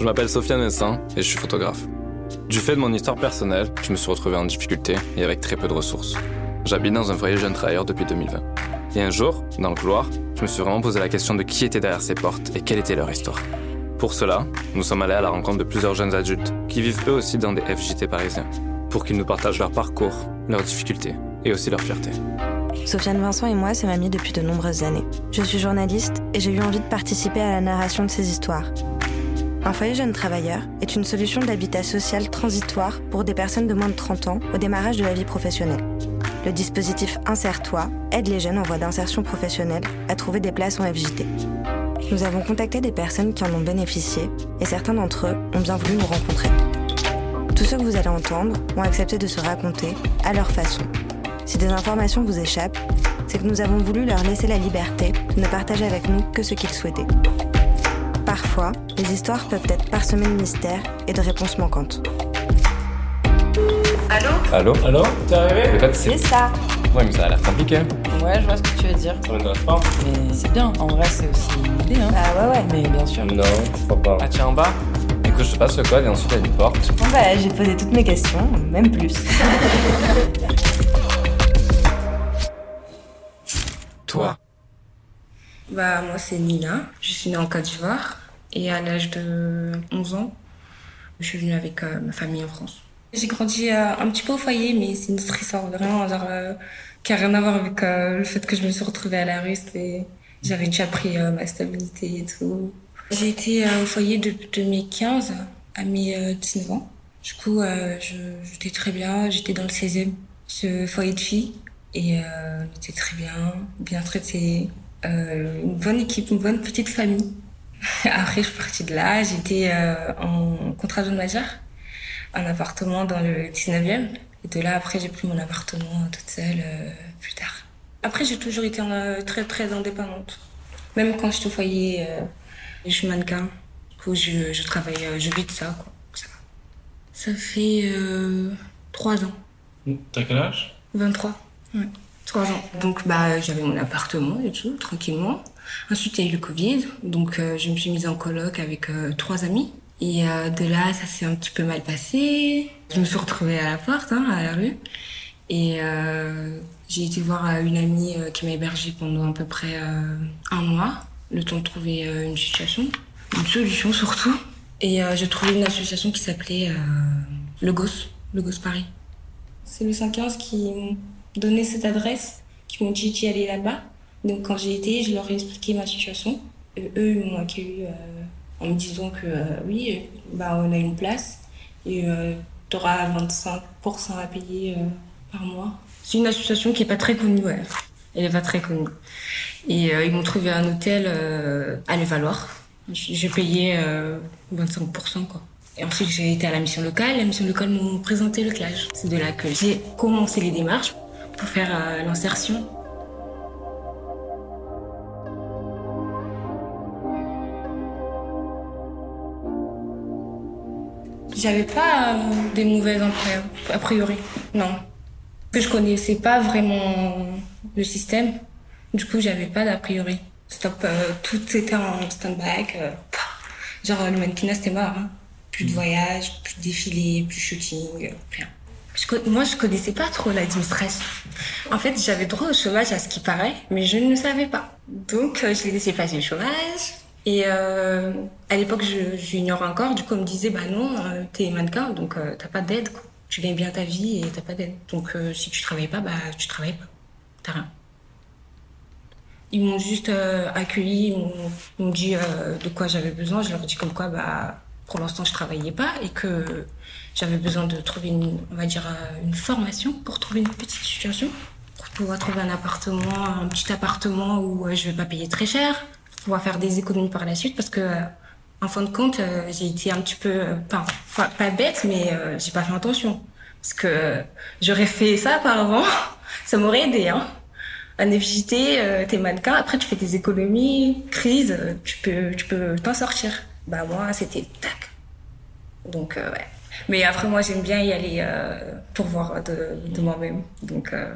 Je m'appelle Sofiane Messin et je suis photographe. Du fait de mon histoire personnelle, je me suis retrouvé en difficulté et avec très peu de ressources. J'habite dans un foyer jeune travailleur depuis 2020. Et un jour, dans le couloir, je me suis vraiment posé la question de qui était derrière ces portes et quelle était leur histoire. Pour cela, nous sommes allés à la rencontre de plusieurs jeunes adultes qui vivent eux aussi dans des FJT parisiens, pour qu'ils nous partagent leur parcours, leurs difficultés et aussi leur fierté. Sofiane Vincent et moi sommes amis depuis de nombreuses années. Je suis journaliste et j'ai eu envie de participer à la narration de ces histoires. Un foyer jeune travailleur est une solution d'habitat social transitoire pour des personnes de moins de 30 ans au démarrage de la vie professionnelle. Le dispositif Insère-toi aide les jeunes en voie d'insertion professionnelle à trouver des places en FJT. Nous avons contacté des personnes qui en ont bénéficié et certains d'entre eux ont bien voulu nous rencontrer. Tous ceux que vous allez entendre ont accepté de se raconter à leur façon. Si des informations vous échappent, c'est que nous avons voulu leur laisser la liberté de ne partager avec nous que ce qu'ils souhaitaient. Parfois, les histoires peuvent être parsemées de mystères et de réponses manquantes. Allô Allô Allô T'es arrivé Peut-être C'est c'est... ça Ouais, mais ça a l'air compliqué. Ouais, je vois ce que tu veux dire. Ça m'intéresse pas Mais c'est bien, en vrai, c'est aussi une idée, hein. Ah ouais ouais. Mais bien sûr. Non, je crois pas. Ah tiens, en bas Écoute, je te passe le code et ensuite il y a une porte. Bon bah j'ai posé toutes mes questions, même plus. Toi Bah moi c'est Nina, je suis née en Côte d'Ivoire et à l'âge de 11 ans, je suis venue avec euh, ma famille en France. J'ai grandi euh, un petit peu au foyer mais c'est une autre histoire vraiment genre, euh, qui a rien à voir avec euh, le fait que je me suis retrouvée à la rue. J'avais déjà pris ma stabilité et tout. J'ai été au foyer de, de mes 15 à mes euh, 19 ans. Du coup, j'étais très bien, j'étais dans le 16e, ce foyer de filles. Et on était très bien, bien traités. Euh, une bonne équipe, une bonne petite famille. Après, je suis partie de là. J'étais euh, en contrat de majeur, un appartement dans le 19e. Et de là, après, j'ai pris mon appartement toute seule euh, plus tard. Après, j'ai toujours été euh, très, très indépendante. Même quand j'étais au foyer, euh, je suis mannequin. Du coup, je, je travaille, euh, je vis de ça, quoi. Ça, ça fait euh, trois ans. T'as quel âge? 23. Ouais. 3 ans. Donc, bah, j'avais mon appartement et tout, tranquillement. Ensuite, il y a eu le Covid. Donc, euh, je me suis mise en coloc avec euh, trois amis. Et euh, de là, ça s'est un petit peu mal passé. Je me suis retrouvée à la porte, hein, à la rue. Et euh, j'ai été voir une amie qui m'a hébergée pendant à peu près un mois, le temps de trouver une situation, une solution surtout. Et j'ai trouvé une association qui s'appelait Le GOS, Le GOS Paris. C'est le 115 qui donné cette adresse, qui m'ont dit d'y aller là-bas. Donc quand j'y étais, je leur ai expliqué ma situation. Eux, ils m'ont accueilli euh, en me disant que euh, oui, euh, bah, on a une place et tu auras 25% à payer par mois. C'est une association qui est pas très connue, ouais. Elle est pas très connue. Et ils m'ont trouvé un hôtel à Levallois. J'ai payé euh, 25%, quoi. Et ensuite, j'ai été à la mission locale. La mission locale m'ont présenté le CLAGE. C'est de là que j'ai commencé les démarches pour faire euh, l'insertion. J'avais pas euh, des mauvaises employeurs, a priori. Non. Que je connaissais pas vraiment le système. Du coup, j'avais pas d'a priori. Stop, euh, tout était en stand-by. euh, genre, le mannequinat, c'était mort. hein. Plus de voyage, plus de défilé, plus de shooting, euh, rien. Moi, je connaissais pas trop l'administration. En fait, j'avais droit au chômage à ce qui paraît, mais je ne le savais pas. Donc, euh, je l'ai laissé passer le chômage. Et euh, à l'époque, j'ignore encore. Du coup, on me disait, bah non, euh, t'es mannequin, donc t'as pas d'aide. Tu gagnes bien ta vie et t'as pas d'aide. Donc, si tu travailles pas, bah tu travailles pas. T'as rien. Ils m'ont juste accueilli, ils m'ont dit de quoi j'avais besoin. Je leur ai dit comme quoi, bah, pour l'instant, je travaillais pas et que j'avais besoin de trouver une, on va dire, euh, une formation pour trouver une petite situation, pour pouvoir trouver un appartement, un petit appartement où euh, je vais pas payer très cher, pour pouvoir faire des économies par la suite parce que, euh, en fin de compte, j'ai été un petit peu, pas, pas bête, mais euh, j'ai pas fait attention. Parce que j'aurais fait ça auparavant, ça m'aurait aidé, hein. Un FJT, t'es mannequin, après tu fais tes économies, crise, tu peux, tu peux t'en sortir. Bah moi, c'était tac. Donc euh, ouais. Mais après moi, j'aime bien y aller euh, pour voir de, de moi-même. Donc euh,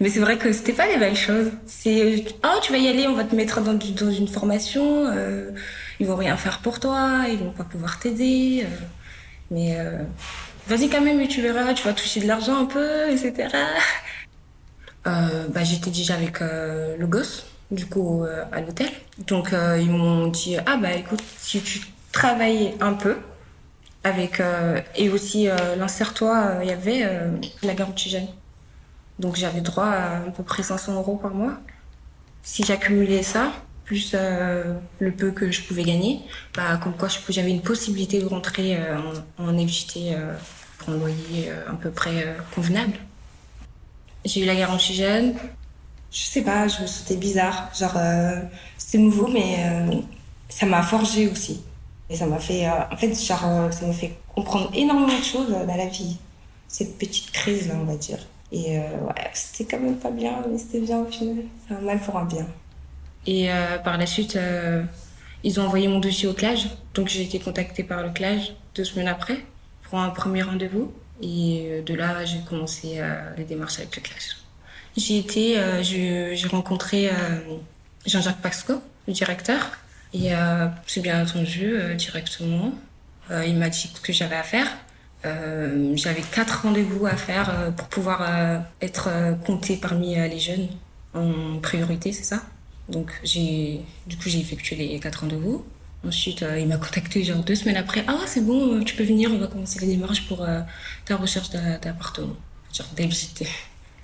Mais c'est vrai que c'était pas des belles choses. C'est oh tu vas y aller, on va te mettre dans, dans une formation, euh, ils vont rien faire pour toi, ils vont pas pouvoir t'aider. Euh, mais euh, vas-y quand même, tu verras, tu vas toucher de l'argent un peu, etc. Euh, bah, j'étais déjà avec euh, le gosse, du coup, euh, à l'hôtel. Donc, euh, ils m'ont dit, ah bah écoute, si tu travailles un peu, avec et aussi l'insère-toi, il y avait la garantie jeune. Donc, j'avais droit à à peu près 500 euros par mois. Si j'accumulais ça, plus euh, le peu que je pouvais gagner, bah, comme quoi j'avais une possibilité de rentrer euh, en, en FJT euh, pour un loyer euh, à peu près euh, convenable. J'ai eu la garantie jeune. Je sais pas, je c'était bizarre. Genre, euh, c'était nouveau, mais euh, ça m'a forgé aussi. Et ça m'a fait, euh, en fait, genre, ça m'a fait comprendre énormément de choses dans la vie. Cette petite crise, là, on va dire. Et ouais, c'était quand même pas bien, mais c'était bien au final. C'est un mal pour un bien. Et par la suite, ils ont envoyé mon dossier au CLAGE. Donc j'ai été contactée par le CLAGE deux semaines après pour un premier rendez-vous. Et de là, j'ai commencé les démarches avec le CLAGE. J'y étais, euh, j'ai rencontré euh, Jean-Jacques Pasco, le directeur. Et euh, j'ai bien entendu euh, directement. Il m'a dit ce que j'avais à faire. J'avais quatre rendez-vous à faire pour pouvoir être comptée parmi les jeunes en priorité, c'est ça? Donc j'ai, du coup j'ai effectué les quatre rendez-vous. Ensuite, il m'a contacté genre deux semaines après. Ah c'est bon, tu peux venir, on va commencer les démarches pour ta recherche d'a- d'appartement. Genre d'habiter.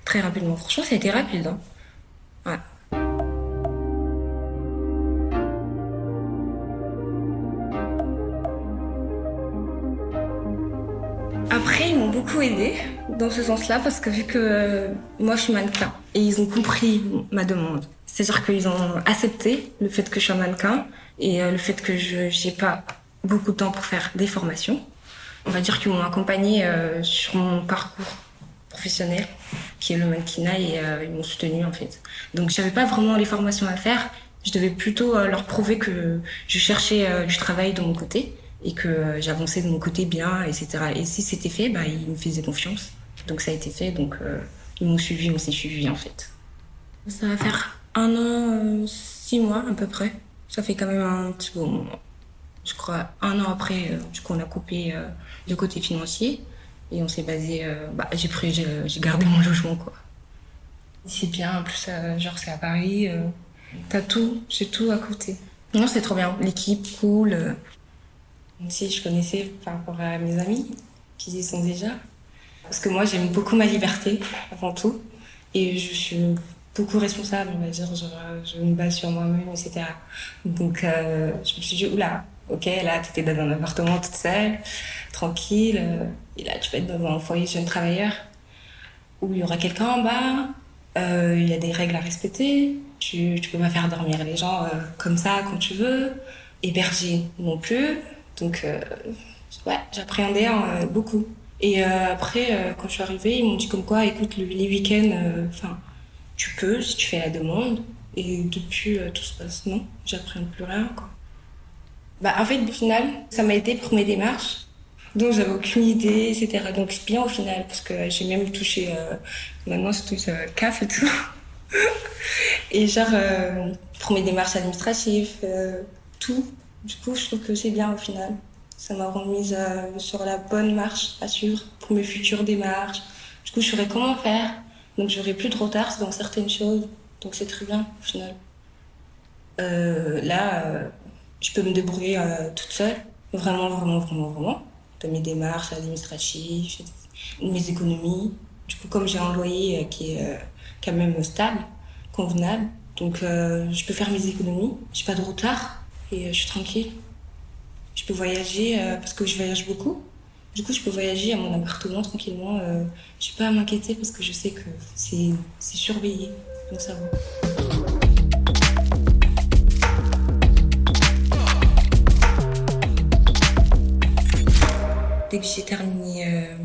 Très rapidement. Franchement, ça a été rapide. Hein. Après, ils m'ont beaucoup aidé dans ce sens-là parce que vu que euh, moi je suis mannequin et ils ont compris ma demande. C'est-à-dire qu'ils ont accepté le fait que je sois mannequin et euh, le fait que je j'ai pas beaucoup de temps pour faire des formations. On va dire qu'ils m'ont accompagné euh, sur mon parcours qui est le mannequinat et euh, ils m'ont soutenu en fait. Donc j'avais pas vraiment les formations à faire. Je devais plutôt euh, leur prouver que je cherchais euh, du travail de mon côté et que j'avançais de mon côté bien, etc. Et si c'était fait, bah, ils me faisaient confiance. Donc ça a été fait, donc ils m'ont suivi, on s'est suivi en fait. Ça va faire un an, six mois à peu près. Ça fait quand même un petit bon moment. Je crois un an après, euh, du coup on a coupé le côté financier et on s'est basé. euh, bah, j'ai pris, j'ai gardé mon logement quoi. C'est bien, en plus euh, genre c'est à Paris. euh, T'as tout, j'ai tout à côté. Non, c'est trop bien. L'équipe, cool. même si je connaissais par rapport à mes amis qui y sont déjà. Parce que moi, j'aime beaucoup ma liberté, avant tout. Et je suis beaucoup responsable, on va dire. Genre, je me base sur moi-même, etc. Donc, euh, je me suis dit, oula, ok, là, tu étais dans un appartement toute seule, tranquille. euh, et là, tu vas être dans un foyer jeune travailleur où il y aura quelqu'un en bas. euh, Il y a des règles à respecter. Tu, tu peux pas faire dormir les gens euh, comme ça quand tu veux. Héberger non plus. Donc, ouais, j'appréhendais euh, beaucoup. Et après, quand je suis arrivée, ils m'ont dit comme quoi, écoute, le- les week-ends, enfin, tu peux si tu fais la demande. Et depuis, tout se passe non, j'appréhende plus rien, quoi. Bah, en fait, au final, ça m'a aidé pour mes démarches. Donc, j'avais aucune idée, etc. Donc, c'est bien au final, parce que j'ai même touché, euh, maintenant, je touche euh, CAF et tout. et genre, euh, pour mes démarches administratives, euh, tout. Du coup, je trouve que c'est bien au final. Ça m'a remise euh, sur la bonne marche à suivre pour mes futures démarches. Du coup, je saurais comment faire. Donc, j'aurai plus de retard dans certaines choses. Donc, c'est très bien au final. Euh, là, je peux me débrouiller euh, toute seule. Vraiment, vraiment, vraiment, vraiment. De mes démarches administratives, mes économies. Du coup, comme j'ai un loyer euh, qui est euh, quand même stable, convenable, donc je peux faire mes économies. J'ai pas de retard et je suis tranquille. Je peux voyager parce que je voyage beaucoup. Du coup, je peux voyager à mon appartement tranquillement. Euh, je n'ai pas à m'inquiéter parce que je sais que c'est surveillé. Donc ça va. Dès que j'ai terminé euh,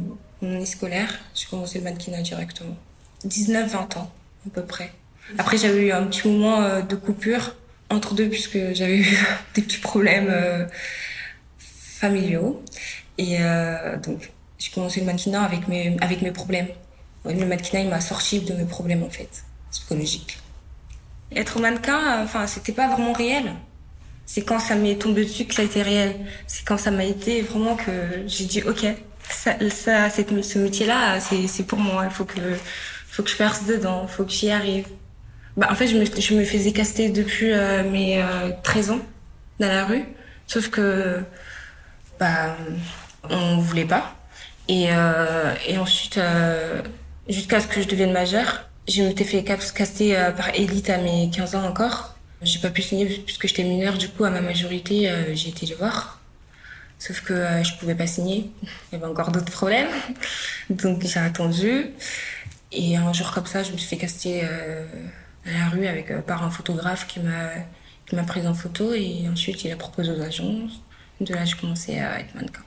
mon année scolaire, j'ai commencé le mannequinat directement. 19-20 ans, à peu près. Après, j'avais eu un petit moment euh, de coupure entre deux, puisque j'avais eu des petits problèmes euh, familiaux. Et euh, donc, j'ai commencé le mannequinat avec mes, avec mes problèmes. Le mannequinat, il m'a sorti de mes problèmes, en fait, psychologiques. Être mannequin, enfin, c'était pas vraiment réel. C'est quand ça m'est tombé dessus que ça a été réel. C'est quand ça m'a été vraiment que j'ai dit, OK, ça, ça ce métier-là, c'est pour moi. Il faut que, faut que je perce dedans, il faut que j'y arrive. Bah, en fait, je me, je me faisais caster depuis euh, mes 13 euh, ans dans la rue. Sauf que, bah, on voulait pas. Et, euh, et ensuite, euh, jusqu'à ce que je devienne majeure, je m'étais fait caster euh, par élite à mes 15 ans encore. J'ai pas pu signer puisque j'étais mineure. Du coup, à ma majorité, euh, j'ai été les voir. Sauf que euh, je pouvais pas signer. Il y avait encore d'autres problèmes. Donc j'ai attendu. Et un jour comme ça, je me suis fait caster à la rue avec par un photographe qui m'a qui m'a prise en photo et ensuite il a proposé aux agences. De là, j'ai commencé à être mannequin.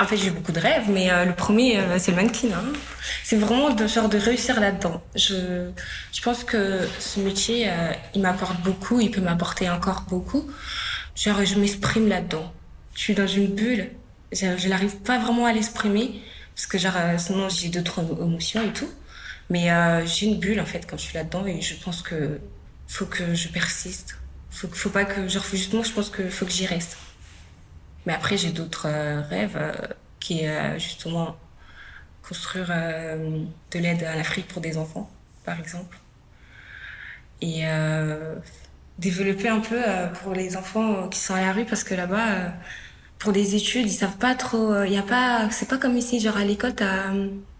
En fait, j'ai beaucoup de rêves, mais euh, le premier, euh, c'est le mannequin. Hein. C'est vraiment de genre de réussir là-dedans. Je, je pense que ce métier, euh, il m'apporte beaucoup, il peut m'apporter encore beaucoup. Genre, je m'exprime là-dedans. Je suis dans une bulle. Je, n'arrive pas vraiment à l'exprimer parce que genre, sinon j'ai d'autres émotions et tout. Mais j'ai une bulle en fait quand je suis là-dedans et je pense que faut que je persiste. Faut, faut pas que, genre, justement, je pense que faut que j'y reste. Mais après, j'ai d'autres euh, rêves euh, qui est euh, justement construire de l'aide à l'Afrique pour des enfants, par exemple. Et développer un peu pour les enfants qui sont à la rue parce que là-bas, pour des études, ils savent pas trop. Il y a pas, c'est pas comme ici, genre à l'école, t'as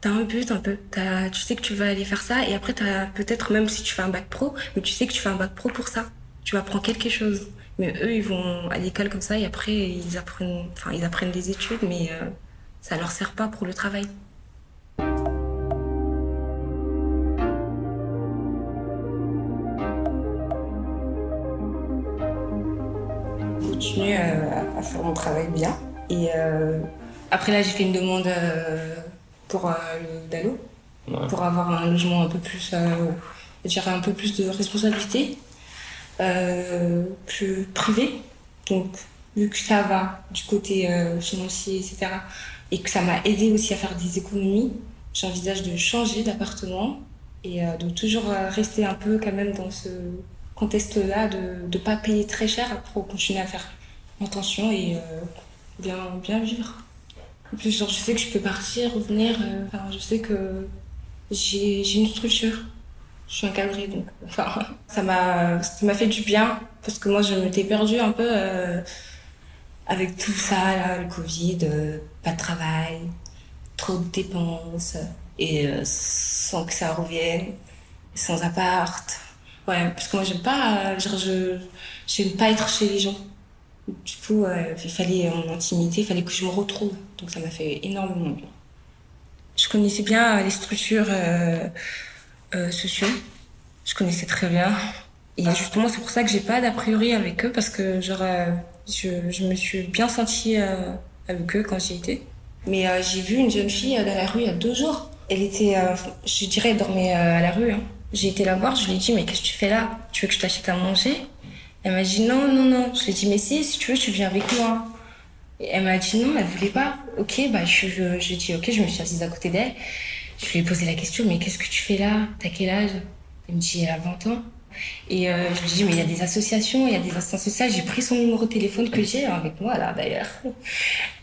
as un but un peu. As, tu sais que tu vas aller faire ça et après t'as peut-être même si tu fais un bac pro, mais tu sais que tu fais un bac pro pour ça. Tu apprends quelque chose. Mais eux, ils vont à l'école comme ça et après, ils apprennent, enfin, ils apprennent des études, mais euh, ça leur sert pas pour le travail. Continuer euh, à faire mon travail bien. Et euh, après là, j'ai fait une demande pour le DALO, pour avoir un logement un peu plus, je un peu plus de responsabilité euh, plus privé. Donc, vu que ça va du côté euh, financier, etc., et que ça m'a aidé aussi à faire des économies, j'envisage de changer d'appartement et euh, de toujours rester un peu quand même dans ce contexte-là, de ne pas payer très cher pour continuer à faire attention et bien, bien vivre. En plus, genre, je sais que je peux partir, revenir, je sais que j'ai une structure je suis encadrée donc enfin, ça m'a ça m'a fait du bien parce que moi je m'étais perdue un peu euh, avec tout ça là, le Covid, euh, pas de travail, trop de dépenses et euh, sans que ça revienne, sans appart. Ouais, parce que moi j'aime pas genre je j'aime pas être chez les gens. Du coup, il fallait en intimité, il fallait que je me retrouve. Donc ça m'a fait énormément bien. Je connaissais bien les structures euh, sociaux. Je connaissais très bien. Et justement, c'est pour ça que j'ai pas d'a priori avec eux parce que genre, euh, je, je, me suis bien sentie euh, avec eux quand j'y étais. Mais euh, j'ai vu une jeune fille dans la rue il y a deux jours. Elle était, je dirais, elle dormait à la rue. Hein. J'ai été la voir, je lui ai dit, mais qu'est-ce que tu fais là? Tu veux que je t'achète à manger? Elle m'a dit, non, non, non. Je lui ai dit, mais si, si tu veux, tu viens avec moi. Et elle m'a dit non, elle voulait pas. Ok, bah je, je, je dit ok, je me suis assise à côté d'elle. Je lui ai posé la question, mais qu'est-ce que tu fais là? T'as quel âge? Elle me dit, elle a 20 ans. Et euh, je lui dis, mais il y a des associations, il y a des instances sociales. J'ai pris son numéro de téléphone que j'ai avec moi, là, d'ailleurs.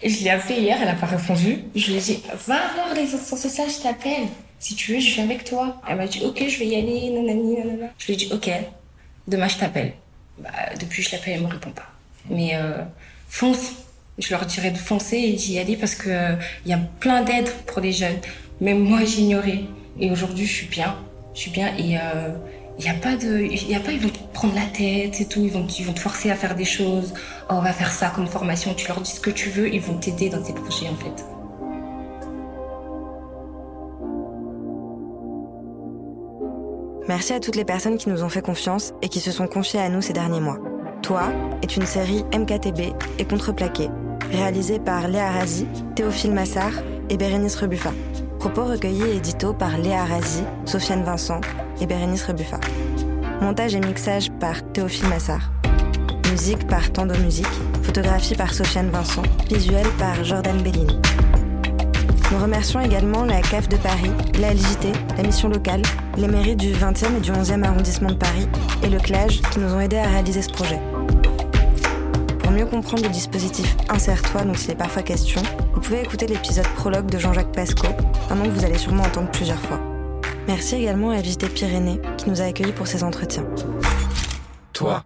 Je l'ai appelé hier, elle n'a pas répondu. Je lui ai dit, va voir les instances sociales, je t'appelle. Si tu veux, je viens avec toi. Elle m'a dit, ok, je vais y aller, nanani, nanana. Je lui ai dit, ok, demain je t'appelle. Bah, depuis, je l'appelle, elle me répond pas. Mais euh, fonce. Je leur dirais de foncer et d'y aller parce que euh, il y a plein d'aides pour les jeunes. Même moi, j'ignorais. Et aujourd'hui, je suis bien. Je suis bien. Et il euh, n'y a pas de. Y a pas, ils vont te prendre la tête et tout. Ils vont, ils vont te forcer à faire des choses. Oh, on va faire ça comme formation. Tu leur dis ce que tu veux. Ils vont t'aider dans tes projets, en fait. Merci à toutes les personnes qui nous ont fait confiance et qui se sont confiées à nous ces derniers mois. Toi est une série MKTB et Contreplaqué, réalisée par Léa Razi, Théophile Massard et Bérénice Rebuffa. Propos recueillis et édito par Léa Razi, Sofiane Vincent et Bérénice Rebuffa. Montage et mixage par Théophile Massard. Musique par Tando Musique. Photographie par Sofiane Vincent. Visuel par Jordan Bellini. Nous remercions également la CAF de Paris, la LJT, la mission locale, les mairies du 20e et du 11e arrondissement de Paris et le CLAGE qui nous ont aidés à réaliser ce projet. Pour mieux comprendre le dispositif Insère-toi dont il est parfois question, pouvez écouter l'épisode prologue de Jean-Jacques Pasco, un nom que vous allez sûrement entendre plusieurs fois. Merci également à LJT Pyrénées qui nous a accueillis pour ces entretiens. Toi,